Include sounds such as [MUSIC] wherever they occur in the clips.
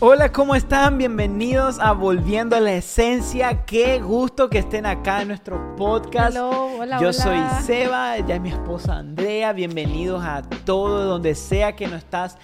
Hola, ¿cómo están? Bienvenidos a Volviendo a la Esencia. Qué gusto que estén acá en nuestro podcast. Hello, hola, Yo hola. soy Seba, ella es mi esposa Andrea. Bienvenidos a todo donde sea que nos estás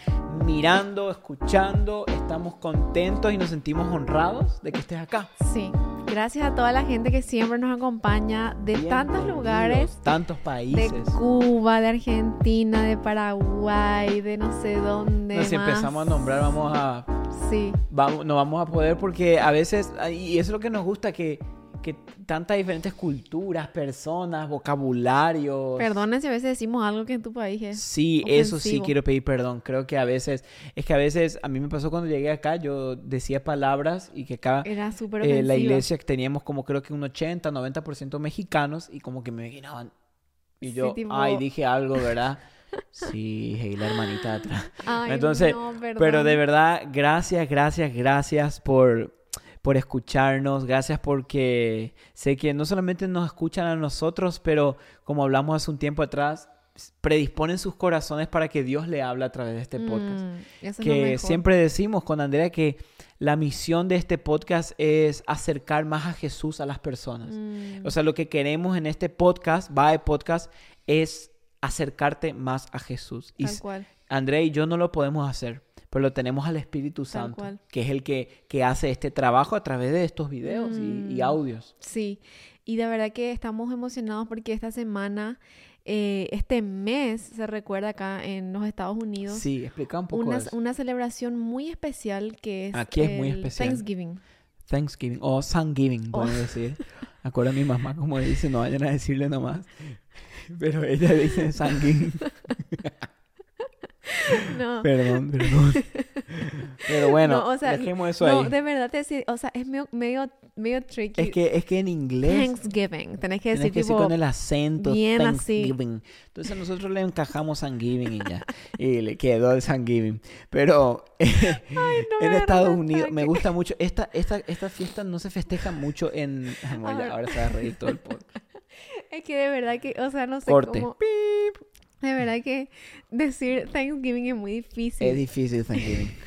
mirando, escuchando. Estamos contentos y nos sentimos honrados de que estés acá. Sí, gracias a toda la gente que siempre nos acompaña de tantos lugares. tantos De países. Cuba, de Argentina, de Paraguay, de no sé dónde. No, si más. empezamos a nombrar, vamos a Sí, vamos, no vamos a poder porque a veces, y eso es lo que nos gusta, que, que tantas diferentes culturas, personas, vocabularios. perdonen si a veces decimos algo que en tu país es. Sí, eso sí quiero pedir perdón. Creo que a veces, es que a veces, a mí me pasó cuando llegué acá, yo decía palabras y que acá Era súper eh, la iglesia que teníamos como creo que un 80, 90% mexicanos y como que me miraban. Y Sí, yo, tipo- ay, dije algo, ¿verdad? [LAUGHS] Sí, dije, la hermanita atrás. Ay, Entonces, no, Pero de verdad, gracias, gracias, gracias por, por escucharnos. Gracias porque sé que no solamente nos escuchan a nosotros, pero como hablamos hace un tiempo atrás, predisponen sus corazones para que Dios le hable a través de este podcast. Mm, es lo Que siempre decimos con Andrea que la misión de este podcast es acercar más a Jesús a las personas. Mm, O sea, lo que queremos en este podcast, va de podcast, es acercarte más a Jesús. Y tal cual. André y yo no lo podemos hacer, pero lo tenemos al Espíritu Santo, que es el que, que hace este trabajo a través de estos videos y, y Mm. audios. Sí, y de verdad que estamos emocionados porque esta semana, eh, este mes, se recuerda acá en los Estados Unidos, Sí, explica un poco una, eso. una celebración muy especial que es Aquí es muy el especial. Thanksgiving. Thanksgiving o Thanksgiving, Oh. pueden decir. [LAUGHS] Acuerdo a mi mamá como dice, no vayan a decirle nomás. [LAUGHS] Pero ella dice Thanksgiving. [LAUGHS] [LAUGHS] No, Perdón, perdón. [LAUGHS] Pero bueno, No, o sea, dejemos eso no, ahí. de verdad te decir, o sea, es medio, medio, medio tricky. Es que, es que en inglés Thanksgiving, tenés que decir que decir tipo, con el acento bien así. Thanksgiving. Entonces nosotros le encajamos Thanksgiving y ya. Y le quedó el Thanksgiving. Pero [LAUGHS] no en Estados Unidos me gusta mucho. Esta, esta, esta fiesta no se festeja mucho en... Ahora- ahora se va a reír todo el podcast. es que de verdad que, o sea, no sé Corte. cómo, de verdad que decir Thanksgiving es muy difícil. Es difícil Thanksgiving. [LAUGHS]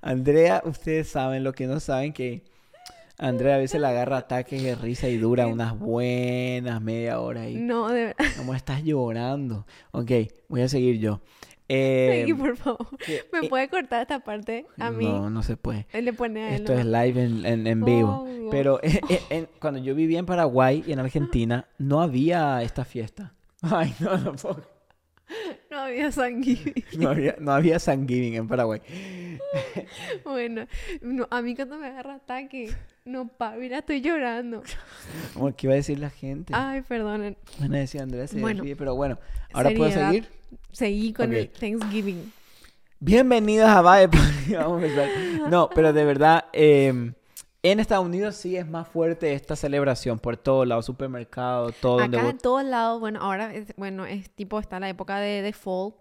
Andrea, ustedes saben lo que no saben que... Andrea a veces le agarra ataques de risa y dura unas buenas media hora ahí. No, de verdad. [LAUGHS] Amor, estás llorando. Ok, voy a seguir yo. Eh, por favor. ¿Me eh, puede cortar esta parte a mí? No, no se puede. Él le pone a él. Esto ¿no? es live en, en- en vivo. Oh. Pero eh, eh, [LAUGHS] en- cuando yo vivía en Paraguay y en Argentina, no había esta fiesta. [LAUGHS] Ay, no, no puedo- No había Thanksgiving. No había, no había Thanksgiving en Paraguay. [LAUGHS] bueno, no, a mí cuando me agarra ataque, no pa, mira, estoy llorando. [LAUGHS] ¿qué iba a decir la gente? Ay, perdonen. Van a decir Andrea se Bueno, ríe, pero bueno. Ahora puedo seguir. Seguí con el Thanksgiving. Bienvenidos a Vae Vamos a empezar. No, pero de verdad, eh, en Estados Unidos sí es más fuerte esta celebración por todos lados, supermercado, todo Acá en todos lados, bueno, ahora es, bueno, es tipo, está la época de, de fall,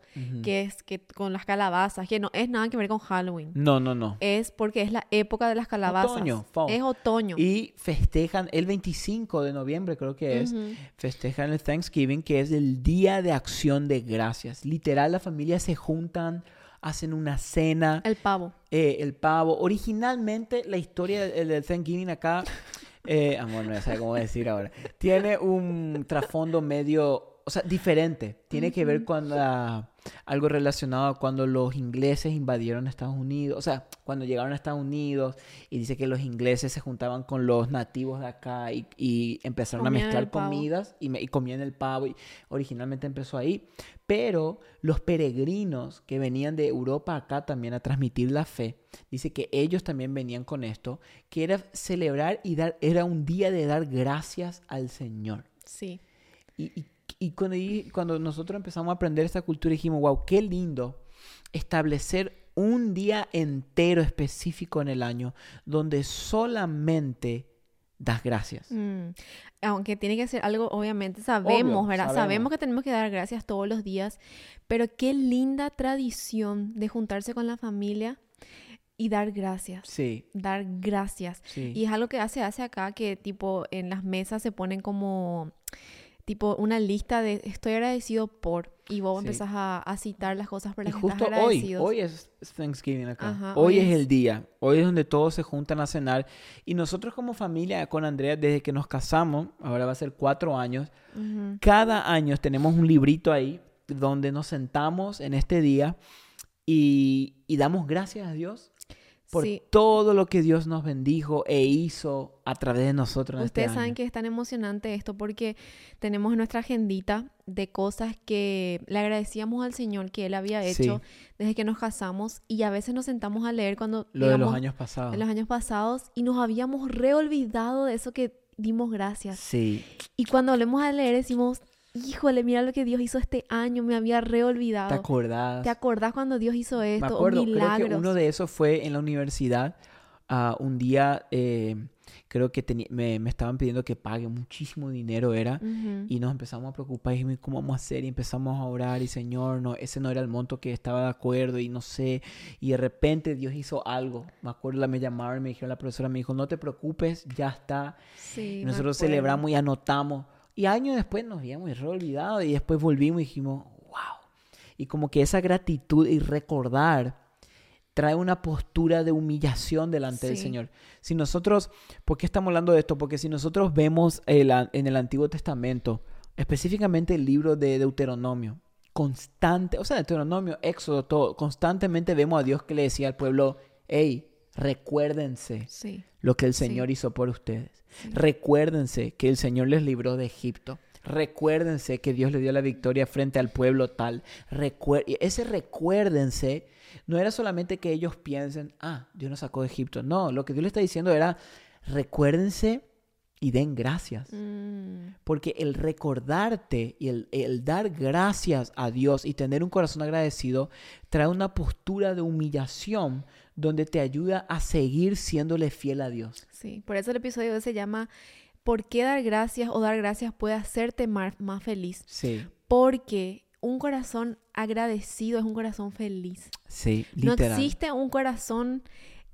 que es que con las calabazas, que no es nada que ver con Halloween. No, no, no. Es porque es la época de las calabazas. Otoño, fall. Es otoño. Y festejan el 25 de noviembre, creo que es. Festejan el Thanksgiving, que es el Día de Acción de Gracias. Literal, las familias se juntan, hacen una cena, El pavo. eh, el pavo. Originalmente, la historia del, del Thanksgiving acá, eh, amor, no sé cómo decir ahora, tiene un trasfondo medio, o sea, diferente. Tiene que ver con la- algo relacionado a cuando los ingleses invadieron Estados Unidos, o sea, cuando llegaron a Estados Unidos y dice que los ingleses se juntaban con los nativos de acá y, y empezaron Comían a mezclar comidas y, me- y comían el pavo y originalmente empezó ahí. Pero los peregrinos que venían de Europa acá también a transmitir la fe, dice que ellos también venían con esto, que era celebrar y dar, era un día de dar gracias al Señor. Sí. Y, y- y cuando, cuando nosotros empezamos a aprender esta cultura dijimos, wow, qué lindo establecer un día entero específico en el año donde solamente das gracias. Mm. Aunque tiene que ser algo, obviamente, sabemos, Obvio, ¿verdad? Sabemos. sabemos. que tenemos que dar gracias todos los días, pero qué linda tradición de juntarse con la familia y dar gracias. Sí, Dar gracias. sí. Y es algo que hace, hace acá que tipo en las mesas se ponen como tipo una lista de estoy agradecido por y vos Sí. empezás a, a citar las cosas por Y las que justo estás hoy, agradecido. hoy es Thanksgiving acá. Ajá, hoy, hoy es es. el día. Hoy es donde todos se juntan a cenar. Y nosotros como familia con Andrea, desde que nos casamos, ahora va a ser cuatro años, Ujú. cada año tenemos un librito ahí donde nos sentamos en este día y, y damos gracias a Dios por Sí. todo lo que Dios nos bendijo e hizo a través de nosotros en Ustedes este saben año. que es tan emocionante esto porque tenemos en nuestra agendita de cosas que le agradecíamos al Señor que Él había Sí. hecho desde que nos casamos y a veces nos sentamos a leer cuando Lo de los años pasados. en los años pasados y nos habíamos reolvidado de eso que dimos gracias. Sí, Y cuando volvemos a leer decimos, híjole, mira lo que Dios hizo este año, me había reolvidado. ¿te acordás? ¿Te acordás cuando Dios hizo Me esto? acuerdo, Milagros. creo que uno de esos fue en la universidad. ah, un día eh, creo que me, me estaban pidiendo que pague muchísimo dinero era. Ujú. Y nos empezamos a preocupar y dijimos, ¿cómo vamos a hacer? Y empezamos a orar y Señor, no, ese no era el monto que estaba de acuerdo y no sé. Y de repente Dios hizo algo. Me acuerdo, la me llamaron me dijeron, la profesora me dijo, no te preocupes, ya está. Sí, Y me nosotros celebramos y anotamos. Y años después nos habíamos re olvidado y después volvimos y dijimos, wow. Y como que esa gratitud y recordar trae una postura de humillación delante del. Señor. Si nosotros, ¿por qué estamos hablando de esto? Porque si nosotros vemos el en el Antiguo Testamento, específicamente el libro de Deuteronomio, constante, o sea, Deuteronomio, Éxodo, todo, constantemente vemos a Dios que le decía al pueblo, hey, recuérdense Sí, lo que el Sí. Señor hizo por ustedes. Sí. Recuérdense que el Señor les libró de Egipto. Recuérdense que Dios le dio la victoria frente al pueblo tal. Recuer- ese recuérdense no era solamente que ellos piensen, ah, Dios nos sacó de Egipto. No, lo que Dios le está diciendo era, recuérdense y den gracias. Mm, Porque el recordarte y el, el dar gracias a Dios y tener un corazón agradecido trae una postura de humillación donde te ayuda a seguir siéndole fiel a Dios. sí, por eso el episodio de hoy se llama ¿Por qué dar gracias o dar gracias puede hacerte más, más feliz? Sí, Porque un corazón agradecido es un corazón feliz. sí, No existe un corazón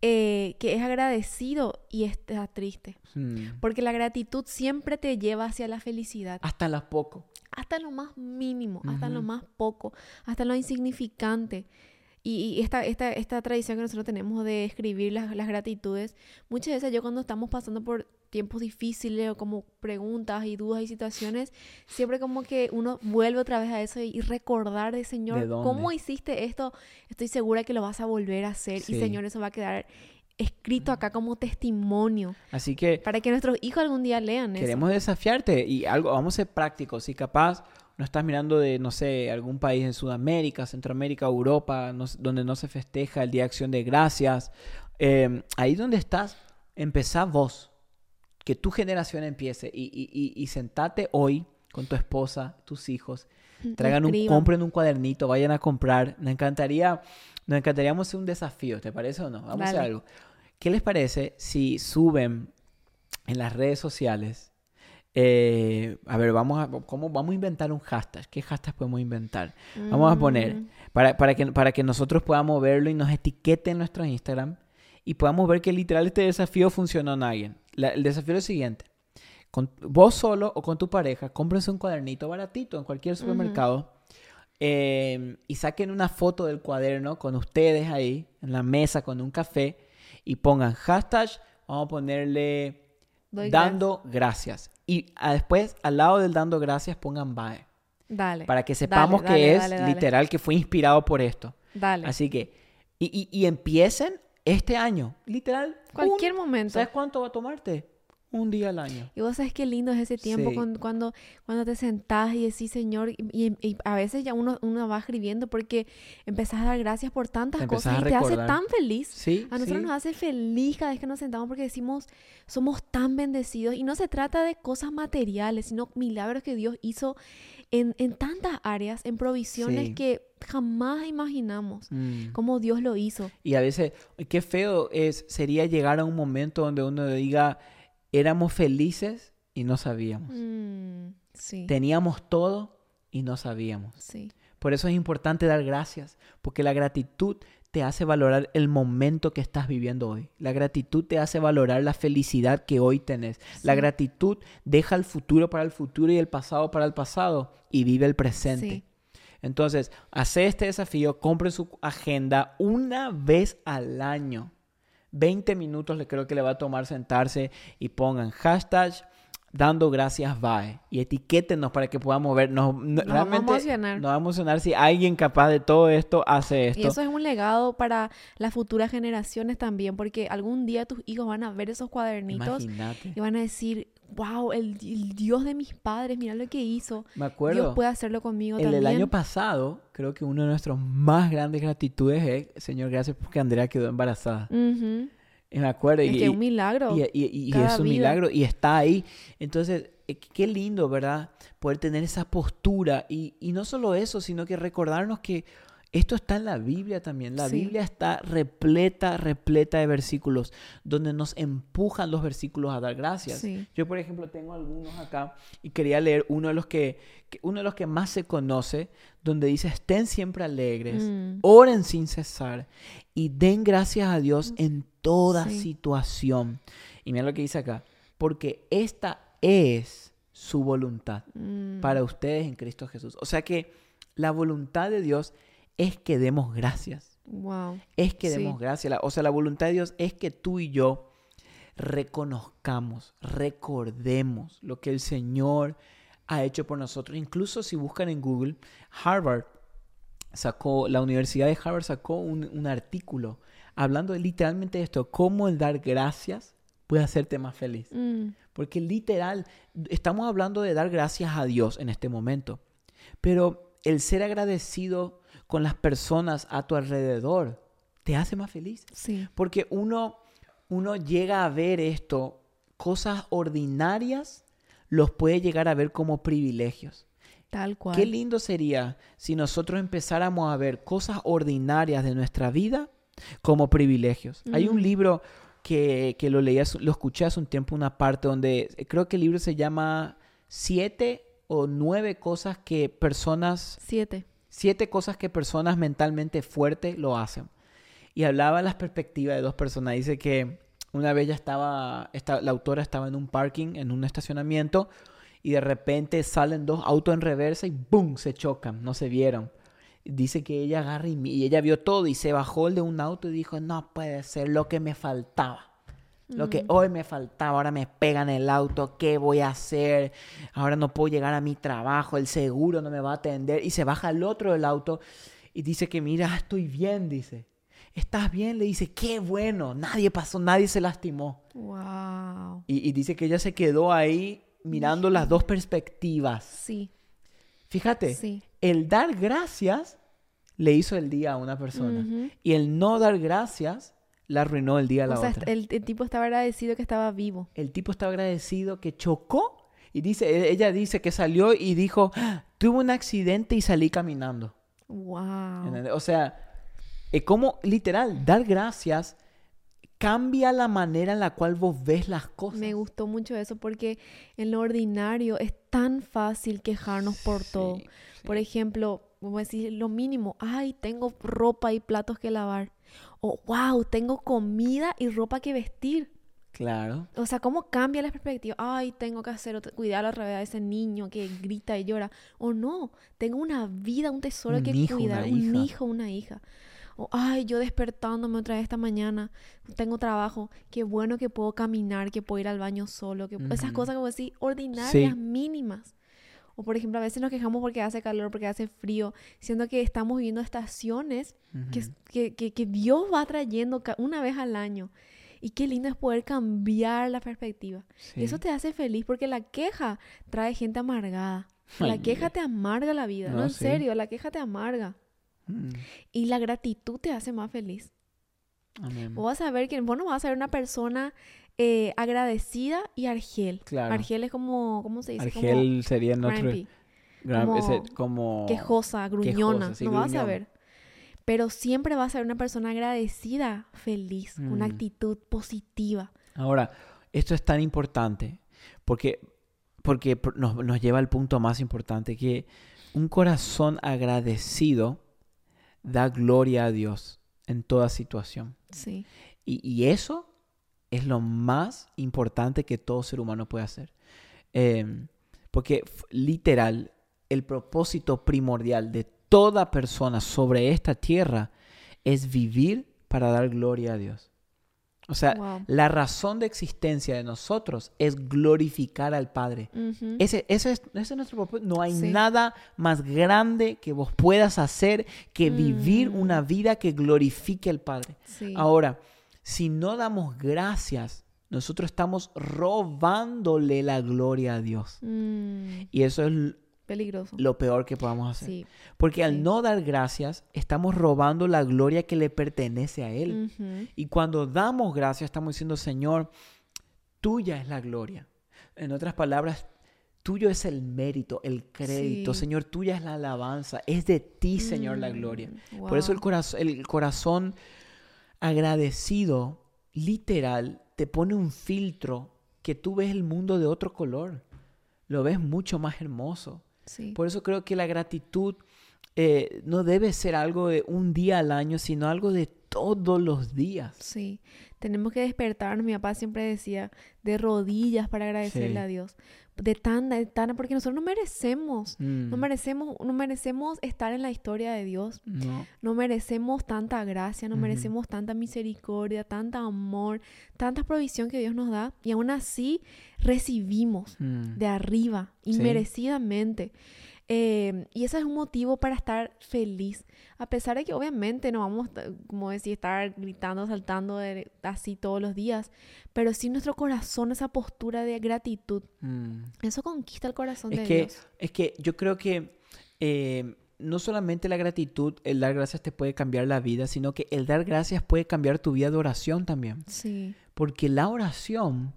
eh, que es agradecido y está triste. Mm. Porque la gratitud siempre te lleva hacia la felicidad. Hasta las poco. hasta lo más mínimo, hasta lo más poco, hasta lo insignificante. Y, y esta, esta, esta tradición que nosotros tenemos de escribir las, las gratitudes, muchas veces yo cuando estamos pasando por tiempos difíciles o como preguntas y dudas y situaciones, siempre como que uno vuelve otra vez a eso y, y recordar de Señor, ¿De? ¿cómo hiciste esto? Estoy segura que lo vas a volver a hacer Sí. y Señor, eso va a quedar escrito acá como testimonio Así que para que nuestros hijos algún día lean eso. queremos desafiarte y algo, vamos a ser prácticos. Si capaz no estás mirando de, no sé, algún país en Sudamérica, Centroamérica, Europa, no donde no se festeja el Día de Acción de Gracias, eh, ahí donde estás, empezá vos. Que tu generación empiece y, y, y, y sentate hoy con tu esposa, tus hijos, traigan un, compren un cuadernito, vayan a comprar. Nos encantaría, nos encantaría hacer un desafío, ¿te parece o no? Vamos a hacer algo. ¿Qué les parece si suben en las redes sociales? Eh, a ver, vamos a, ¿cómo, vamos a inventar un hashtag. ¿Qué hashtag podemos inventar? Vamos a poner, Mm, para, para, que, para que nosotros podamos verlo y nos etiqueten en nuestro Instagram y podamos ver que literal este desafío funcionó en alguien. La- el desafío es el siguiente. Con, vos solo o con tu pareja, cómprense un cuadernito baratito en cualquier supermercado eh, y saquen una foto del cuaderno con ustedes ahí en la mesa con un café y pongan hashtag, vamos a ponerle doy dando gracias. Y ah, después, al lado del dando gracias, pongan bye. Dale. Para que sepamos dale, que es dale. literal que fue inspirado por esto. Dale. Así que, y, y- y empiecen este año, literal. Cualquier un- momento. ¿Sabes cuánto va a tomarte? Un día al año. Y vos sabes qué lindo es ese tiempo Sí. cuando, cuando, cuando te sentás y decís, Señor, y, a veces ya uno, uno va escribiendo porque empezás a dar gracias por tantas cosas y te hace tan feliz. Sí, A nosotros sí. nos hace feliz cada vez que nos sentamos porque decimos, somos tan bendecidos. Y no se trata de cosas materiales, sino milagros que Dios hizo en, en tantas áreas, en provisiones que jamás imaginamos. Mm. Cómo Dios lo hizo. Y a veces, qué feo es, sería llegar a un momento donde uno diga, éramos felices y no sabíamos. Mm, sí. Teníamos todo y no sabíamos. Sí. Por eso es importante dar gracias, porque la gratitud te hace valorar el momento que estás viviendo hoy. La gratitud te hace valorar la felicidad que hoy tenés. La gratitud deja el futuro para el futuro y el pasado para el pasado y vive el presente. Sí. Entonces, hace este desafío, compre su agenda una vez al año. 20 minutos le creo que le va a tomar sentarse y pongan hashtag dando gracias bye y etiquétenos para que podamos ver. Nos, no- Nos vamos a realmente emocionar. nos va a emocionar si alguien capaz de todo esto hace esto. Y eso es un legado para las futuras generaciones también, porque algún día tus hijos van a ver esos cuadernitos Imagínate. y van a decir, wow, el, el Dios de mis padres, mira lo que hizo. Me Dios acuerdo. puede hacerlo conmigo El también. del año pasado, creo que uno de nuestros más grandes gratitudes es, Señor, gracias porque Andrea quedó embarazada. Ujú. Y me acuerdo. Es y, que es un milagro. Y, y- y es un vida. milagro y está ahí. Entonces, eh, qué lindo, ¿verdad? Poder tener esa postura. Y, y no solo eso, sino que recordarnos que esto está en la Biblia también. La Sí. Biblia está repleta, repleta de versículos donde nos empujan los versículos a dar gracias. Sí. Yo, por ejemplo, tengo algunos acá y quería leer uno de los que, uno de los que más se conoce, donde dice, estén siempre alegres, Mm. oren sin cesar y den gracias a Dios en toda Sí. situación. Y mira lo que dice acá, porque esta es su voluntad Mm. para ustedes en Cristo Jesús. O sea que la voluntad de Dios es que demos gracias, Wow. es que Sí. demos gracias. O sea, la voluntad de Dios es que tú y yo reconozcamos, recordemos lo que el Señor ha hecho por nosotros. Incluso si buscan en Google, Harvard sacó, la Universidad de Harvard sacó un, un artículo hablando de literalmente esto, cómo el dar gracias puede hacerte más feliz. Mm. Porque literal, estamos hablando de dar gracias a Dios en este momento. Pero el ser agradecido con las personas a tu alrededor te hace más feliz. Sí. Porque uno, uno llega a ver esto, cosas ordinarias, los puede llegar a ver como privilegios. Tal cual. Qué lindo sería si nosotros empezáramos a ver cosas ordinarias de nuestra vida como privilegios. Hay un libro que, que lo leí, lo escuché hace un tiempo, una parte donde eh, creo que el libro se llama Siete o Nueve cosas que personas Siete. Siete cosas que personas mentalmente fuertes lo hacen. Y hablaba las perspectivas de dos personas. Dice que una vez ya estaba, esta- la autora estaba en un parking, en un estacionamiento, y de repente salen dos autos en reversa y ¡boom! se chocan, no se vieron. Dice que ella agarra y, y ella vio todo y se bajó el de un auto y dijo, no puede ser lo que me faltaba. Lo que hoy me faltaba, ahora me pegan el auto, ¿qué voy a hacer? Ahora no puedo llegar a mi trabajo, el seguro no me va a atender. Y se baja el otro del auto y dice que mira, estoy bien, dice. ¿Estás bien? Le dice, qué bueno, nadie pasó, nadie se lastimó. Wow. Y, y dice que ella se quedó ahí mirando las dos perspectivas. Sí. Fíjate, Sí. el dar gracias le hizo el día a una persona. Y el no dar gracias le arruinó el día a la O sea, otra. el, el tipo estaba agradecido que estaba vivo. el tipo estaba agradecido que chocó y dice e- ella dice que salió y dijo "Ah, tuve un accidente y salí caminando Wow. ¿Entendés? o sea es como literal dar gracias cambia la manera en la cual vos ves las cosas Me gustó mucho eso porque en lo ordinario es tan fácil quejarnos por todo. Sí, Por ejemplo, a decir lo mínimo, ay, tengo ropa y platos que lavar. O wow, tengo comida y ropa que vestir. claro O sea, ¿cómo cambia la perspectiva? Ay, tengo que hacer cuidar otra vez a ese niño que grita y llora. O no, tengo una vida, un tesoro Un que hijo, cuidar, un hija. hijo, una hija. O ay, yo despertándome otra vez esta mañana, tengo trabajo, qué bueno que puedo caminar, que puedo ir al baño solo, que esas cosas como decir ordinarias, Sí. mínimas. O por ejemplo, a veces nos quejamos porque hace calor, porque hace frío, siendo que estamos viviendo estaciones que, Ujú. que, que, que Dios va trayendo una vez al año. Y qué lindo es poder cambiar la perspectiva. Y eso te hace feliz porque la queja trae gente amargada. [LAUGHS] La queja te amarga la vida. No, No, en sí. serio, la queja te amarga. Mm, Y la gratitud te hace más feliz. amén. Vos vas a ver que vos no vas a ser una persona eh, agradecida y argel. Claro. Argel es como, ¿cómo se dice? Argel sería como nuestro grumpy, gran- como ese- como quejosa, gruñona. sí, no vas a ver. Pero siempre vas a ser una persona agradecida, feliz, con una Mm. actitud positiva. Ahora, esto es tan importante porque, porque nos, nos lleva al punto más importante que un corazón agradecido da gloria a Dios en toda situación. Sí. Y, y eso es lo más importante que todo ser humano puede hacer. Em, porque literal, el propósito primordial de toda persona sobre esta tierra es vivir para dar gloria a Dios. O sea, Wow. la razón de existencia de nosotros es glorificar al Padre. Ese, ese es, ese es nuestro propósito. No hay Sí. nada más grande que vos puedas hacer que vivir Mm. una vida que glorifique al Padre. Sí. Ahora, si no damos gracias, nosotros estamos robándole la gloria a Dios. Mm, Y eso es peligroso. lo peor que podamos hacer. Sí. Porque al sí. no dar gracias, estamos robando la gloria que le pertenece a Él. Y cuando damos gracias, estamos diciendo, Señor, tuya es la gloria. En otras palabras, tuyo es el mérito, el crédito. Sí. Señor, tuya es la alabanza. Es de ti, Señor, la gloria. Mm, Por eso el, wow. corazón, el corazón agradecido, literal, te pone un filtro que tú ves el mundo de otro color. Lo ves mucho más hermoso. Sí. Por eso creo que la gratitud eh, no debe ser algo de un día al año, sino algo de todos los días. Sí, tenemos que despertarnos. Mi papá siempre decía de rodillas para agradecerle Sí. a Dios. De tan, de tan, porque nosotros no merecemos, no Mm, merecemos, no merecemos estar en la historia de Dios. no. No merecemos tanta gracia, no merecemos tanta misericordia, tanta amor, tanta provisión que Dios nos da. Y aún así recibimos Mm, de arriba, Sí. Eh, y ese es un motivo para estar feliz. A pesar de que obviamente no vamos, como decir, estar gritando, saltando de- así todos los días. Pero sí nuestro corazón, esa postura de gratitud, mm. eso conquista el corazón Es de que, Dios. es que yo creo que eh, no solamente la gratitud, el dar gracias te puede cambiar la vida, sino que el dar gracias puede cambiar tu vida de oración también. Sí, Porque la oración,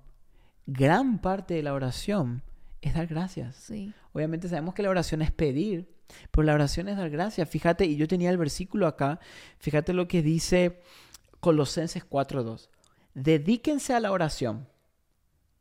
gran parte de la oración es dar gracias. sí. Obviamente sabemos que la oración es pedir, pero la oración es dar gracias. Fíjate, y yo tenía el versículo acá, fíjate lo que dice Colosenses 4.2. Dedíquense a la oración,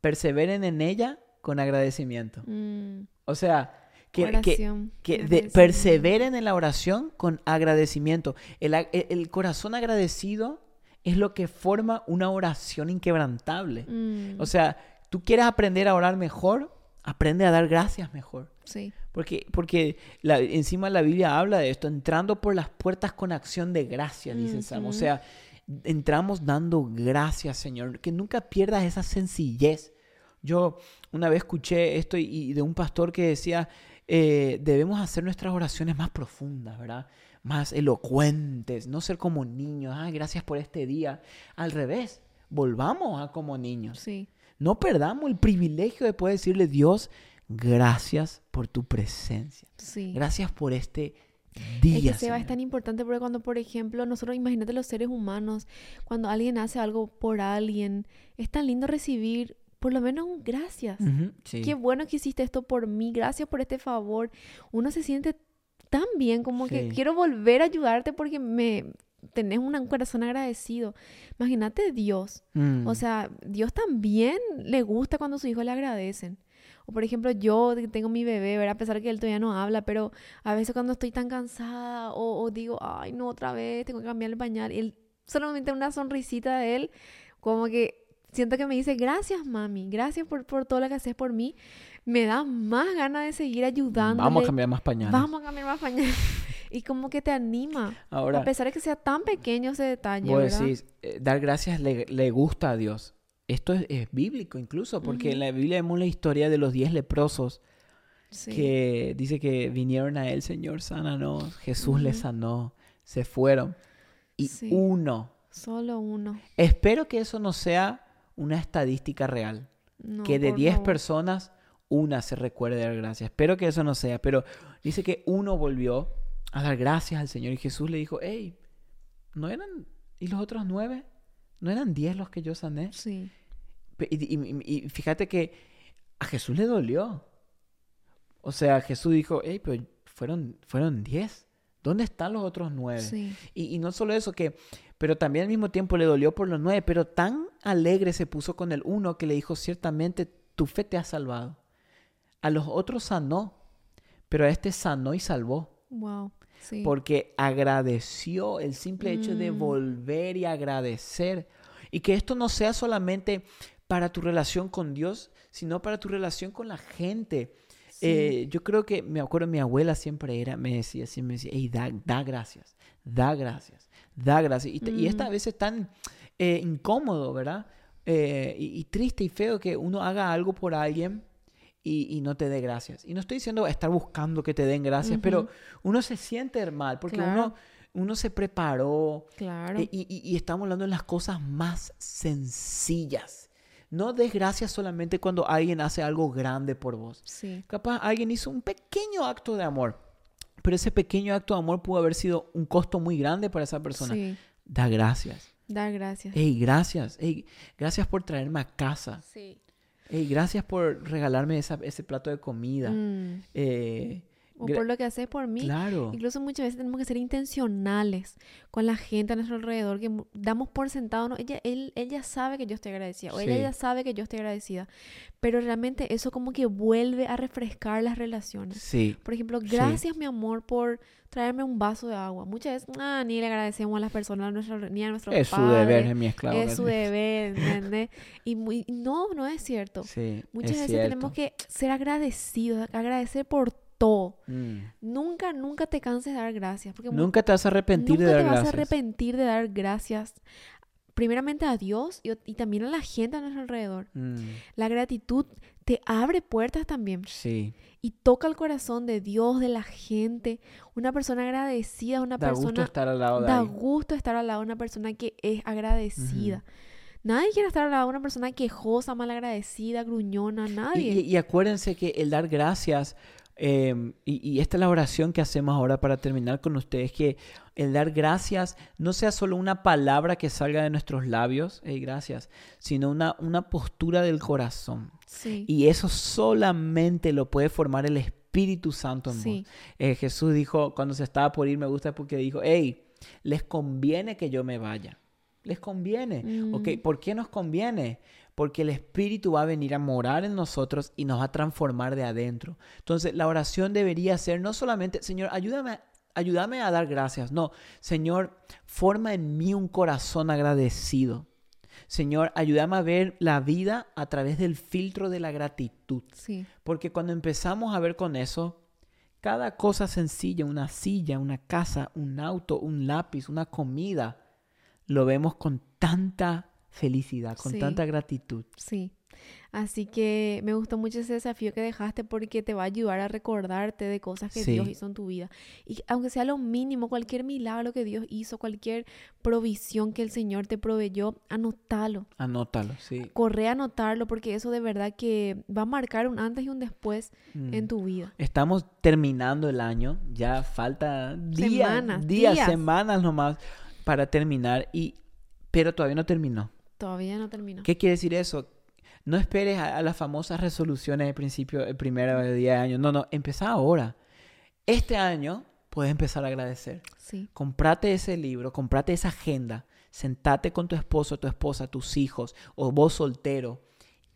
perseveren en ella con agradecimiento. Mm, O sea, que, que, oración, que de- agradecimiento. perseveren en la oración con agradecimiento. El, el- el corazón agradecido es lo que forma una oración inquebrantable. Mm, O sea, tú quieres aprender a orar mejor, aprende a dar gracias mejor. sí, Porque, porque la- encima la Biblia habla de esto, entrando por las puertas con acción de gracias, dice el Salmo. O sea, entramos dando gracias, Señor. Que nunca pierdas esa sencillez. Yo una vez escuché esto y, y de un pastor que decía, eh, debemos hacer nuestras oraciones más profundas, ¿verdad? Más elocuentes, no ser como niños. Ah, gracias por este día. Al revés, volvamos a como niños. sí. No perdamos el privilegio de poder decirle, Dios, gracias por tu presencia. Sí. Gracias por este Es día. que Seba es Señor". tan importante porque cuando, por ejemplo, nosotros, imagínate los seres humanos, cuando alguien hace algo por alguien, es tan lindo recibir por lo menos un gracias. Ujú, sí. Qué bueno que hiciste esto por mí, gracias por este favor. Uno se siente tan bien como que quiero volver a ayudarte porque me tenés un corazón agradecido. Imagínate Dios. Mm, O sea, Dios también le gusta cuando sus hijos le agradecen. O por ejemplo, yo que tengo mi bebé, ¿verdad? A pesar que él todavía no habla, pero a veces cuando estoy tan cansada o, o digo, ay, no, otra vez, tengo que cambiar el pañal, y él solamente una sonrisita de él, como que siento que me dice, gracias, mami, gracias por, por todo lo que haces por mí, me da más ganas de seguir ayudando. Vamos a cambiar más pañales. Vamos a cambiar más pañales. [LAUGHS] y como que te anima, Ahora, a pesar de que sea tan pequeño ese detalle, vos ¿verdad? decís, eh, dar gracias le, le gusta a Dios. Esto es, es bíblico incluso, porque en Ujú. la Biblia vemos la historia de los diez leprosos Sí. que dice que vinieron a él, Señor, sánanos. Jesús les Ujú. sanó, se fueron. Y Sí. uno. Solo uno. Espero que eso no sea una estadística real. No, que de por 10 favor. personas, una se recuerde dar gracias. Espero que eso no sea, pero dice que uno volvió a dar gracias al Señor y Jesús le dijo, hey, ¿no eran, y los otros nueve? ¿No eran 10 los que yo sané? Sí. Y, y- y fíjate que a Jesús le dolió. O sea, Jesús dijo, hey, pero fueron, fueron 10. ¿Dónde están los otros nueve? Sí. Y, y no solo eso, que, pero también al mismo tiempo le dolió por los nueve, pero tan alegre se puso con el uno que le dijo, ciertamente tu fe te ha salvado. A los otros sanó, pero a este sanó y salvó. Wow. Sí. Porque agradeció el simple hecho de Mm. volver y agradecer. Y que esto no sea solamente para tu relación con Dios, sino para tu relación con la gente. Sí. Eh, yo creo que, me acuerdo, mi abuela siempre era, me decía, así, me decía, hey, da, da gracias, da gracias, da gracias. Y, esta Mm. vez es tan eh, incómodo, ¿verdad? Eh, y, y triste y feo que uno haga algo por alguien y, y no te dé gracias. Y no estoy diciendo estar buscando que te den gracias, pero Ujú. uno se siente mal porque Claro. uno, uno se preparó, Claro. eh, y, y- y estamos hablando de las cosas más sencillas. No des gracias solamente cuando alguien hace algo grande por vos. Sí. Capaz alguien hizo un pequeño acto de amor, pero ese pequeño acto de amor pudo haber sido un costo muy grande para esa persona. Sí. Da gracias. Dar gracias. Hey, gracias. Hey, gracias por traerme a casa. Sí. Hey, gracias por regalarme esa- ese plato de comida. Mm. Eh, O por lo que haces por mí. Claro. Incluso muchas veces tenemos que ser intencionales con la gente a nuestro alrededor, que damos por sentado, ¿no? Ella, él, ella sabe que yo estoy agradecida, o ella Sí. ya sabe que yo estoy agradecida, pero realmente eso como que vuelve a refrescar las relaciones. Sí. Por ejemplo, Sí. gracias mi amor por traerme un vaso de agua. Muchas veces, ah, ni le agradecemos a las personas, a nuestro- ni a nuestros Es su padres. deber, es mi esclavo. Es su deber, [LAUGHS] ¿entendés? Y muy, no, no es cierto. Sí, Muchas es veces tenemos cierto. que ser agradecidos, agradecer por todo. Mm. Nunca, nunca te canses de dar gracias. Porque Nunca te vas a arrepentir de dar te vas gracias. a arrepentir de dar gracias. Primeramente a Dios y, y también a la gente a nuestro alrededor. Mm, La gratitud te abre puertas también Sí, y toca el corazón de Dios, de la gente. Una persona agradecida, una da gusto persona estar al lado de da gusto estar al lado de una persona que es agradecida. Nadie quiere estar al lado de una persona quejosa, malagradecida, gruñona, Y, nadie. y- y acuérdense que el dar gracias, eh, y, y esta es la oración que hacemos ahora para terminar con ustedes, que el dar gracias no sea solo una palabra que salga de nuestros labios, "Hey, gracias, sino una, una postura del corazón. sí, Y eso solamente lo puede formar el Espíritu Santo en sí, vos. Eh, Jesús dijo, cuando se estaba por ir, me gusta porque dijo, hey, les conviene que yo me vaya. Les conviene. ¿Ok? Mm. ¿Por qué nos conviene? Porque el Espíritu va a venir a morar en nosotros y nos va a transformar de adentro. Entonces, la oración debería ser no solamente, Señor, ayúdame, ayúdame a dar gracias. No, Señor, forma en mí un corazón agradecido. Señor, ayúdame a ver la vida a través del filtro de la gratitud. sí, Porque cuando empezamos a ver con eso, cada cosa sencilla, una silla, una casa, un auto, un lápiz, una comida, lo vemos con tanta felicidad, con Sí. tanta gratitud. sí. Así que me gustó mucho ese desafío que dejaste porque te va a ayudar a recordarte de cosas que Sí. Dios hizo en tu vida. Y aunque sea lo mínimo, cualquier milagro que Dios hizo, cualquier provisión que el Señor te proveyó, anótalo. Anótalo, sí. Corre a anotarlo porque eso de verdad que va a marcar un antes y un después Mm. en tu vida. Estamos terminando el año, ya falta días, Semanas, días, días. semanas nomás para terminar, y, pero todavía no terminó. Todavía no terminó. ¿Qué quiere decir eso? No esperes a, a las famosas resoluciones de principio, el primer día de año. No, no, empezá ahora. Este año puedes empezar a agradecer. Sí, Comprate ese libro, comprate esa agenda, sentate con tu esposo, tu esposa, tus hijos o vos soltero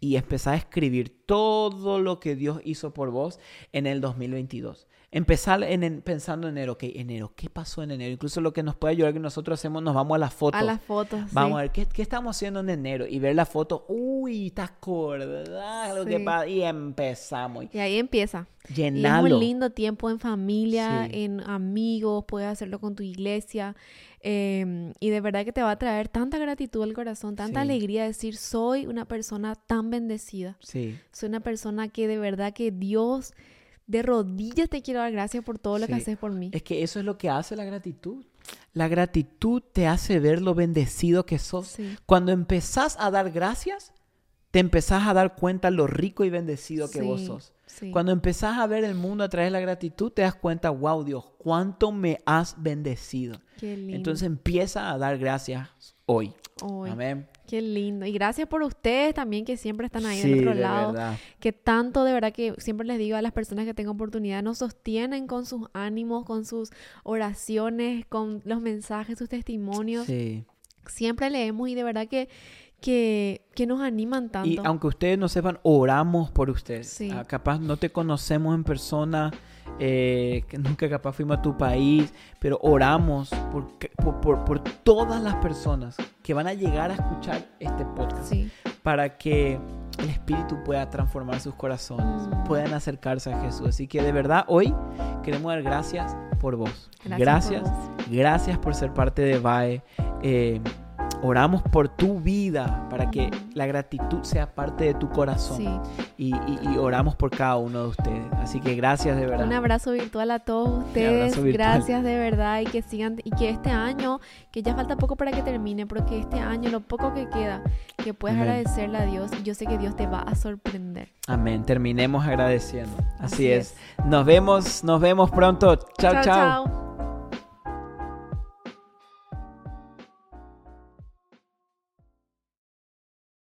y empezá a escribir todo lo que Dios hizo por vos en el 2022. Empezar en, en- pensando en enero, ok, enero, ¿qué pasó en enero? Incluso lo que nos puede ayudar que nosotros hacemos, nos vamos a las fotos. a las fotos. Vamos sí. a ver, ¿qué, qué estamos haciendo en enero? Y ver la foto, uy, te acordás lo que Sí. pasa. Y empezamos. Y ahí empieza. Y es Llenalo. un lindo tiempo en familia, Sí. en amigos, puedes hacerlo con tu iglesia. em, y de verdad que te va a traer tanta gratitud al corazón, tanta Sí. alegría decir, soy una persona tan bendecida. Sí, Soy una persona que de verdad que Dios de rodillas te quiero dar gracias por todo lo que Sí. haces por mí. es que eso es lo que hace la gratitud. La gratitud te hace ver lo bendecido que sos. Sí, Cuando empezás a dar gracias, te empezás a dar cuenta lo rico y bendecido que vos sos. Cuando empezás a ver el mundo a través de la gratitud, te das cuenta, wow, Dios, cuánto me has bendecido. Qué lindo. Entonces empieza a dar gracias hoy. Hoy. Amén. Qué lindo. Y gracias por ustedes también que siempre están ahí Sí, del otro de lado. verdad. que tanto de verdad que siempre les digo a las personas que tengo oportunidad, nos sostienen con sus ánimos, con sus oraciones, con los mensajes, sus testimonios. Sí. Siempre leemos y de verdad que, que, que nos animan tanto. Y aunque ustedes no sepan, oramos por ustedes. Sí. Ah, capaz no te conocemos en persona, eh, que nunca capaz fuimos a tu país, pero oramos por, por, por, por todas las personas que van a llegar a escuchar este podcast Sí. para que el Espíritu pueda transformar sus corazones, Mm. puedan acercarse a Jesús. Así que de verdad hoy queremos dar gracias por vos. Gracias. Gracias, por vos. gracias por ser parte de VAE. Eh, oramos por tu vida para que la gratitud sea parte de tu corazón. Sí. Y, y- y oramos por cada uno de ustedes. Así que gracias de verdad. Un abrazo virtual a todos ustedes. Gracias de verdad y que sigan y que este año, que ya falta poco para que termine, pero que este año, lo poco que queda, que puedas Amén. agradecerle a Dios. Y yo sé que Dios te va a sorprender. Amén. Terminemos agradeciendo. Así, Así es. Nos vemos, nos vemos pronto. chao. chao. chao. chao.